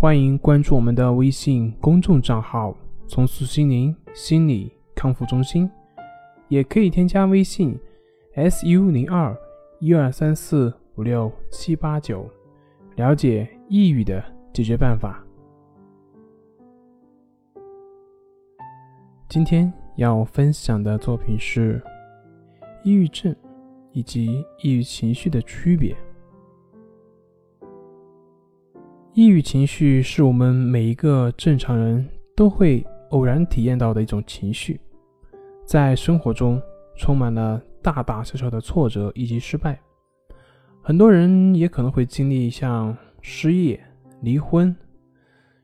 欢迎关注我们的微信公众账号“重塑心灵心理康复中心”，也可以添加微信 “su 零二一二三四五六七八九”，了解抑郁的解决办法。今天要分享的作品是抑郁症以及抑郁情绪的区别。抑郁情绪是我们每一个正常人都会偶然体验到的一种情绪，在生活中充满了大大小小的挫折以及失败，很多人也可能会经历像失业、离婚、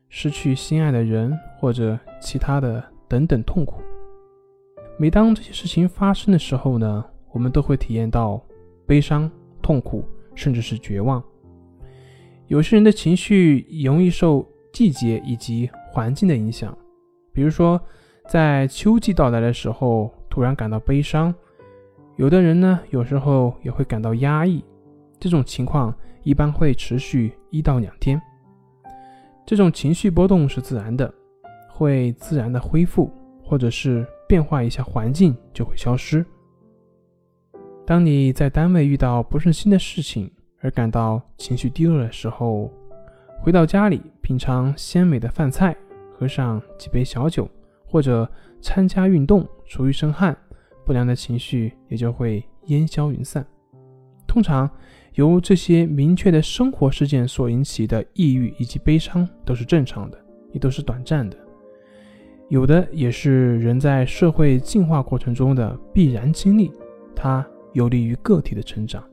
失去心爱的人或者其他的等等痛苦。每当这些事情发生的时候呢，我们都会体验到悲伤、痛苦，甚至是绝望。有些人的情绪容易受季节以及环境的影响，比如说在秋季到来的时候突然感到悲伤，有的人呢有时候也会感到压抑，这种情况一般会持续一到两天。这种情绪波动是自然的，会自然的恢复，或者是变化一下环境就会消失。当你在单位遇到不顺心的事情，而感到情绪低落的时候，回到家里品尝鲜美的饭菜，喝上几杯小酒，或者参加运动，出一身汗，不良的情绪也就会烟消云散。通常由这些明确的生活事件所引起的抑郁以及悲伤都是正常的，也都是短暂的，有的也是人在社会进化过程中的必然经历，它有利于个体的成长。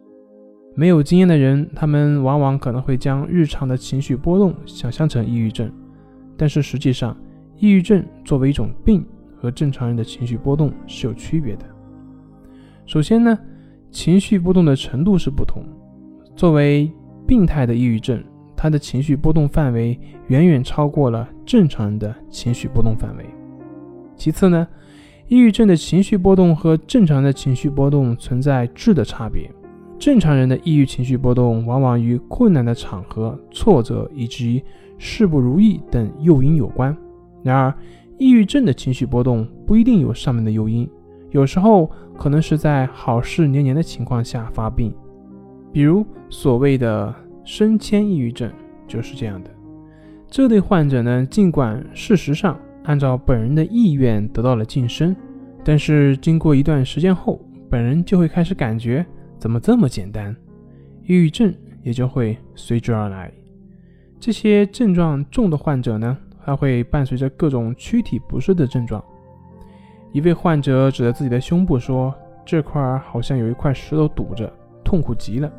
没有经验的人，他们往往可能会将日常的情绪波动想象成抑郁症，但是实际上，抑郁症作为一种病，和正常人的情绪波动是有区别的。首先呢，情绪波动的程度是不同。作为病态的抑郁症，它的情绪波动范围远远超过了正常人的情绪波动范围。其次呢，抑郁症的情绪波动和正常的情绪波动存在质的差别。正常人的抑郁情绪波动往往与困难的场合、挫折以及事不如意等诱因有关。然而，抑郁症的情绪波动不一定有上面的诱因，有时候可能是在好事连连的情况下发病，比如所谓的升迁抑郁症就是这样的。这类患者呢，尽管事实上按照本人的意愿得到了晋升，但是经过一段时间后，本人就会开始感觉。怎么这么简单？抑郁症也就会随之而来。这些症状重的患者呢，还会伴随着各种躯体不适的症状。一位患者指着自己的胸部说：“这块儿好像有一块石头堵着，痛苦极了。”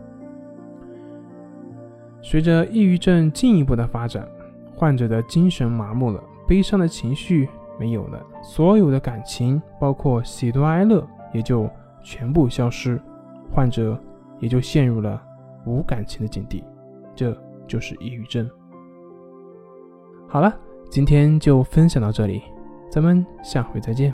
随着抑郁症进一步的发展，患者的精神麻木了，悲伤的情绪没有了，所有的感情，包括喜怒哀乐，也就全部消失。患者也就陷入了无感情的境地，这就是抑郁症。好了，今天就分享到这里，咱们下回再见。